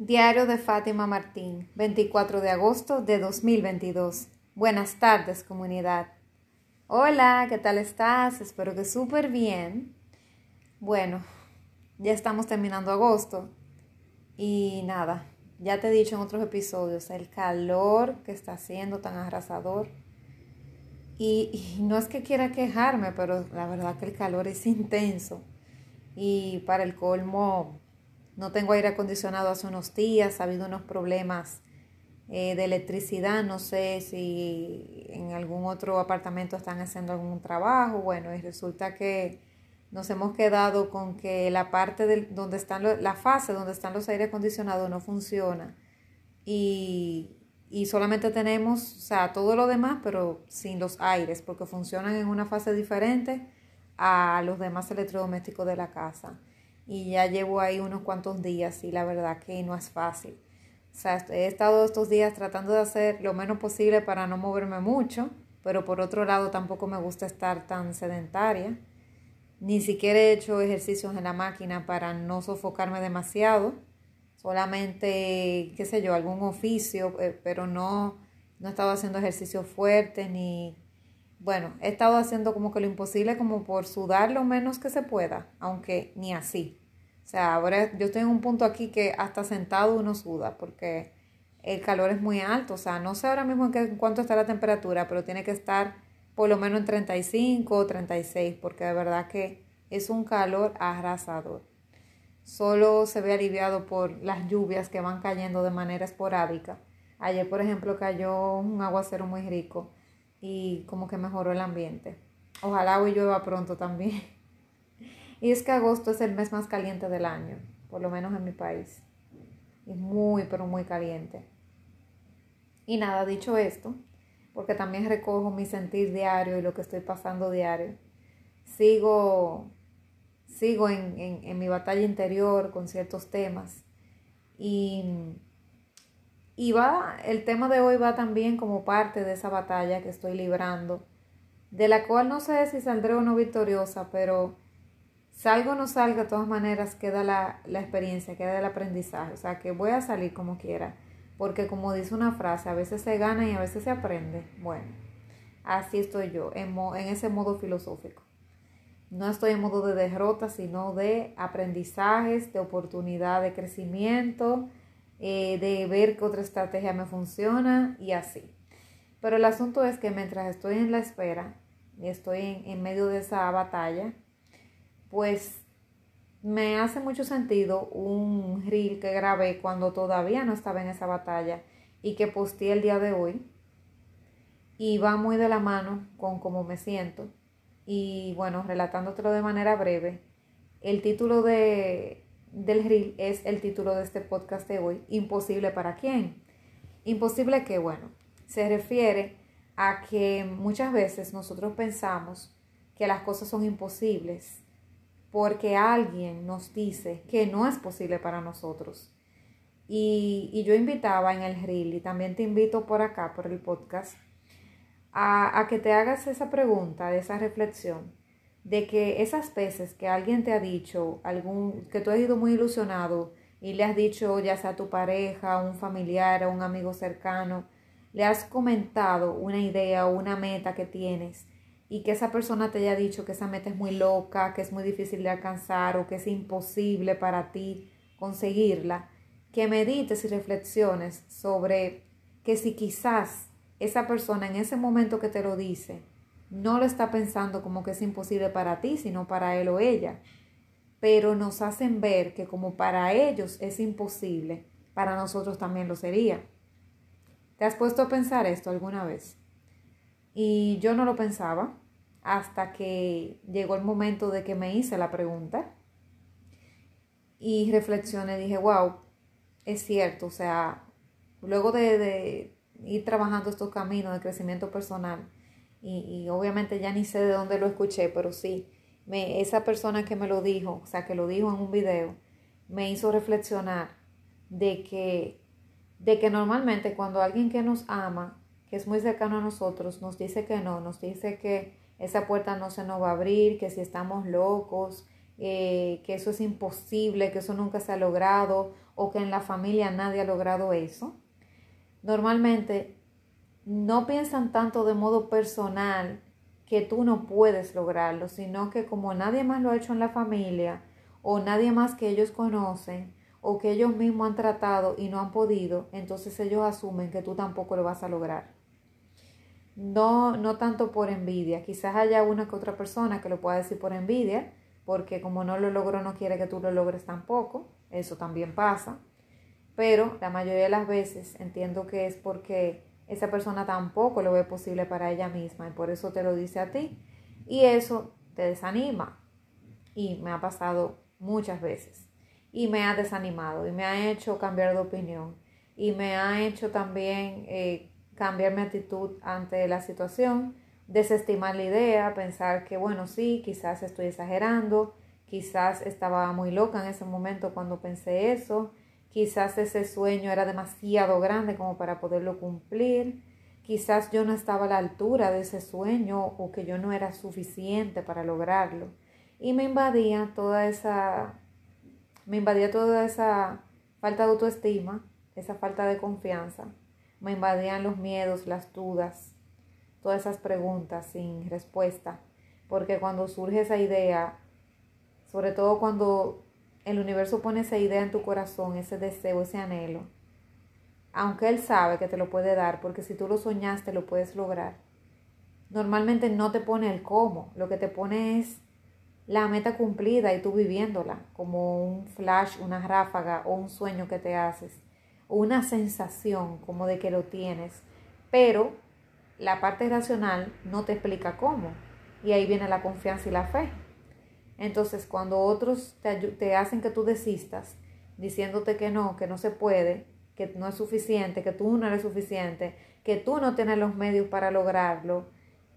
Diario de Fátima Martín, 24 de agosto de 2022. Buenas tardes, comunidad. Hola, ¿qué tal estás? Espero que súper bien. Bueno, ya estamos terminando agosto y nada, ya te he dicho en otros episodios el calor que está haciendo tan arrasador. Y, y no es que quiera quejarme, pero la verdad que el calor es intenso. Y para el colmo, no tengo aire acondicionado hace unos días, ha habido unos problemas eh, de electricidad, no sé si en algún otro apartamento están haciendo algún trabajo, bueno, y resulta que nos hemos quedado con que la parte de donde están la fase donde están los aire acondicionados no funciona. Y, y solamente tenemos, o sea, todo lo demás, pero sin los aires, porque funcionan en una fase diferente a los demás electrodomésticos de la casa y ya llevo ahí unos cuantos días y la verdad que no es fácil. O sea, he estado estos días tratando de hacer lo menos posible para no moverme mucho, pero por otro lado tampoco me gusta estar tan sedentaria. Ni siquiera he hecho ejercicios en la máquina para no sofocarme demasiado. Solamente, qué sé yo, algún oficio, eh, pero no, no he estado haciendo ejercicios fuertes ni... Bueno, he estado haciendo como que lo imposible como por sudar lo menos que se pueda, aunque ni así. O sea, ahora yo estoy en un punto aquí que hasta sentado uno suda porque el calor es muy alto. O sea, no sé ahora mismo en, qué, cuánto está la temperatura, pero tiene que estar por lo menos en 35 o 36 porque de verdad que es un calor arrasador. Solo se ve aliviado por las lluvias que van cayendo de manera esporádica. Ayer, por ejemplo, cayó un aguacero muy rico y como que mejoró el ambiente. Ojalá hoy llueva pronto también. Y es que agosto es el mes más caliente del año, por lo menos en mi país. Es muy, pero muy caliente. Y nada, dicho esto, porque también recojo mi sentir diario y lo que estoy pasando diario, sigo, sigo en, en, mi batalla interior con ciertos temas. Y, y va, el tema de hoy va también como parte de esa batalla que estoy librando, de la cual no sé si saldré o no victoriosa, pero Salgo o no salga, de todas maneras queda la, experiencia, queda el aprendizaje. O sea, que voy a salir como quiera. Porque como dice una frase, a veces se gana y a veces se aprende. Bueno, así estoy yo, en, en ese modo filosófico. No estoy en modo de derrota, sino de aprendizajes, de oportunidad de crecimiento, eh, de ver qué otra estrategia me funciona y así. Pero el asunto es que mientras estoy en la espera, y estoy en, en medio de esa batalla, pues me hace mucho sentido un reel que grabé cuando todavía no estaba en esa batalla y que posteé el día de hoy. Y va muy de la mano con cómo me siento. Y bueno, relatándotelo de manera breve, el título de, del reel es el título de este podcast de hoy, Imposible para quién. Imposible que, bueno, se refiere a que muchas veces nosotros pensamos que las cosas son imposibles porque alguien nos dice que no es posible para nosotros. Y, yo invitaba en el reel y también te invito por acá, por el podcast, a, a que te hagas esa pregunta, esa reflexión, de que esas veces que alguien te ha dicho, algún, que tú has ido muy ilusionado y le has dicho ya sea a tu pareja, a un familiar, a un amigo cercano, le has comentado una idea o una meta que tienes y que esa persona te haya dicho que esa meta es muy loca, que es muy difícil de alcanzar o que es imposible para ti conseguirla, que medites y reflexiones sobre que si quizás esa persona en ese momento que te lo dice no lo está pensando como que es imposible para ti, sino para él o ella, pero nos hacen ver que como para ellos es imposible, para nosotros también lo sería. ¿Te has puesto a pensar esto alguna vez? Y yo no lo pensaba hasta que llegó el momento de que me hice la pregunta y reflexioné, dije, wow, es cierto, o sea, luego de, ir trabajando estos caminos de crecimiento personal, y, obviamente ya ni sé de dónde lo escuché, pero sí, me, esa persona que me lo dijo, o sea, que lo dijo en un video, me hizo reflexionar de que, de que normalmente cuando alguien que nos ama que es muy cercano a nosotros, nos dice que no, nos dice que esa puerta no se nos va a abrir, que si estamos locos, eh, que eso es imposible, que eso nunca se ha logrado o que en la familia nadie ha logrado eso, normalmente no piensan tanto de modo personal que tú no puedes lograrlo, sino que como nadie más lo ha hecho en la familia o nadie más que ellos conocen o que ellos mismos han tratado y no han podido, entonces ellos asumen que tú tampoco lo vas a lograr. No, no tanto por envidia, quizás haya una que otra persona que lo pueda decir por envidia, porque como no lo logró no quiere que tú lo logres tampoco, eso también pasa, pero la mayoría de las veces entiendo que es porque esa persona tampoco lo ve posible para ella misma y por eso te lo dice a ti y eso te desanima. Y me ha pasado muchas veces y me ha desanimado y me ha hecho cambiar de opinión y me ha hecho también eh, cambiar mi actitud ante la situación desestimar la idea, pensar que bueno, sí, quizás estoy exagerando, quizás estaba muy loca en ese momento cuando pensé eso, quizás ese sueño era demasiado grande como para poderlo cumplir, quizás yo no estaba a la altura de ese sueño o que yo no era suficiente para lograrlo. Y me invadía toda esa me invadía toda esa falta de autoestima, esa falta de confianza, me invadían los miedos, las dudas, todas esas preguntas sin respuesta, porque cuando surge esa idea, sobre todo cuando el universo pone esa idea en tu corazón, ese deseo, ese anhelo, aunque él sabe que te lo puede dar, porque si tú lo soñaste lo puedes lograr, normalmente no te pone el cómo, lo que te pone es la meta cumplida y tú viviéndola, como un flash, una ráfaga o un sueño que te haces, una sensación como de que lo tienes, pero la parte racional no te explica cómo. Y ahí viene la confianza y la fe. Entonces, cuando otros te, hacen que tú desistas, diciéndote que no, que no se puede, que no es suficiente, que tú no eres suficiente, que tú no tienes los medios para lograrlo,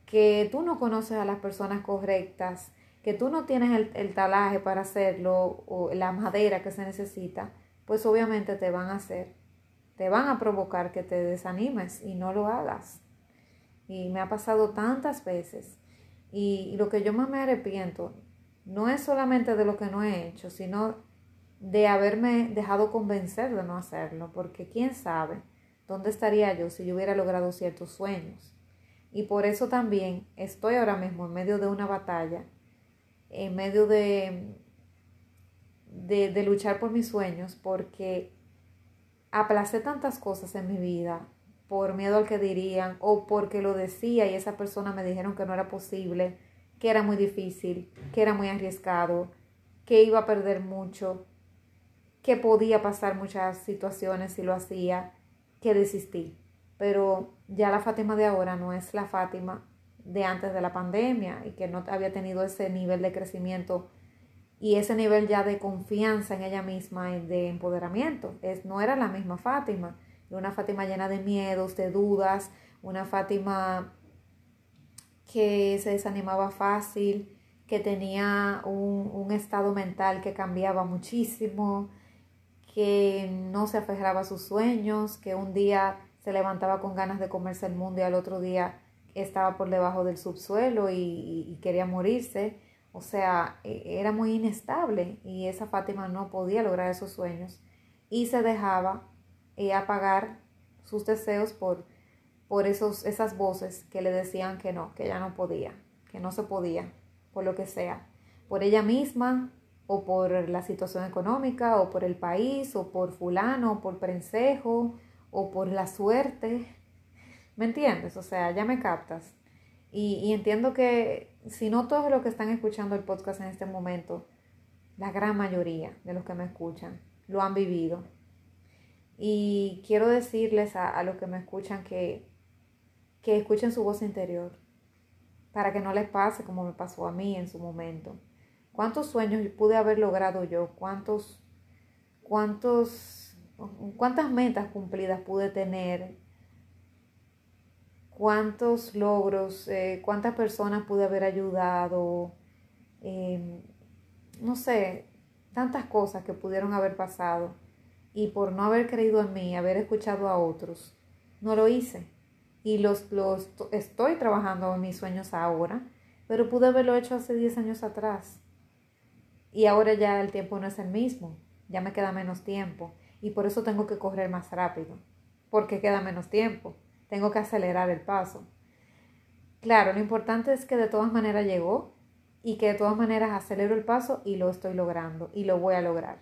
que tú no conoces a las personas correctas, que tú no tienes el, talaje para hacerlo o la madera que se necesita, pues obviamente te van a hacer, te van a provocar que te desanimes y no lo hagas y me ha pasado tantas veces. Y, lo que yo más me arrepiento no es solamente de lo que no he hecho, sino de haberme dejado convencer de no hacerlo, porque quién sabe dónde estaría yo si yo hubiera logrado ciertos sueños. Y por eso también estoy ahora mismo en medio de una batalla, en medio de, de, de luchar por mis sueños, porque aplacé tantas cosas en mi vida, por miedo al que dirían o porque lo decía y esa persona me dijeron que no era posible, que era muy difícil, que era muy arriesgado, que iba a perder mucho, que podía pasar muchas situaciones si lo hacía, que desistí. Pero ya la Fátima de ahora no es la Fátima de antes de la pandemia y que no había tenido ese nivel de crecimiento y ese nivel ya de confianza en ella misma y de empoderamiento. Es, no era la misma Fátima una Fátima llena de miedos, de dudas, una Fátima que se desanimaba fácil, que tenía un, estado mental que cambiaba muchísimo, que no se aferraba a sus sueños, que un día se levantaba con ganas de comerse el mundo y al otro día estaba por debajo del subsuelo y, y, quería morirse. O sea, e, era muy inestable y esa Fátima no podía lograr esos sueños y se dejaba y apagar sus deseos por, por esos, esas voces que le decían que no, que ella no podía, que no se podía, por lo que sea, por ella misma o por la situación económica o por el país o por fulano o por prensejo o por la suerte. ¿Me entiendes? O sea, ya me captas. Y, y entiendo que si no todos los que están escuchando el podcast en este momento, la gran mayoría de los que me escuchan lo han vivido y quiero decirles a, los que me escuchan que, que escuchen su voz interior para que no les pase como me pasó a mí en su momento. ¿Cuántos sueños pude haber logrado yo? ¿Cuántos, cuántos, cuántas metas cumplidas pude tener? ¿Cuántos logros? Eh, ¿Cuántas personas pude haber ayudado? Em, no sé, tantas cosas que pudieron haber pasado y por no haber creído en mí, haber escuchado a otros, no lo hice. Y los, los estoy trabajando en mis sueños ahora, pero pude haberlo hecho hace 10 años atrás. Y ahora ya el tiempo no es el mismo, ya me queda menos tiempo y por eso tengo que correr más rápido, porque queda menos tiempo, tengo que acelerar el paso. Claro, lo importante es que de todas maneras llegó y que de todas maneras acelero el paso y lo estoy logrando y lo voy a lograr.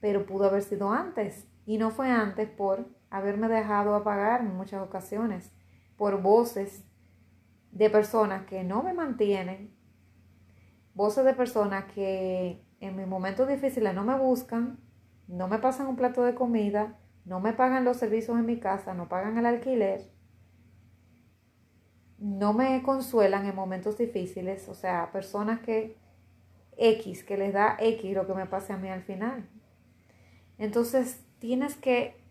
Pero pudo haber sido antes y no fue antes por haberme dejado apagar en muchas ocasiones, por voces de personas que no me mantienen, voces de personas que en mis momentos difíciles no me buscan, no me pasan un plato de comida, no me pagan los servicios en mi casa, no pagan el alquiler, no me consuelan en momentos difíciles, o sea, personas que X, que les da X lo que me pase a mí al final. Entonces, tienes que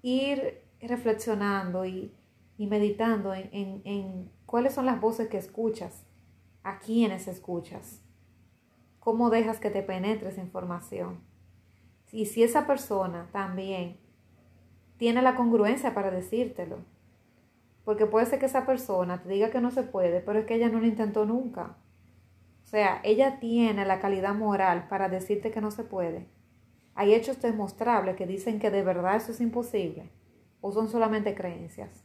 ir reflexionando y, meditando en, en cuáles son las voces que escuchas, a quiénes escuchas, cómo dejas que te penetre esa información. Y si esa persona también tiene la congruencia para decírtelo, porque puede ser que esa persona te diga que no se puede, pero es que ella no lo intentó nunca. O sea, ella tiene la calidad moral para decirte que no se puede. Hay hechos demostrables que dicen que de verdad eso es imposible o son solamente creencias.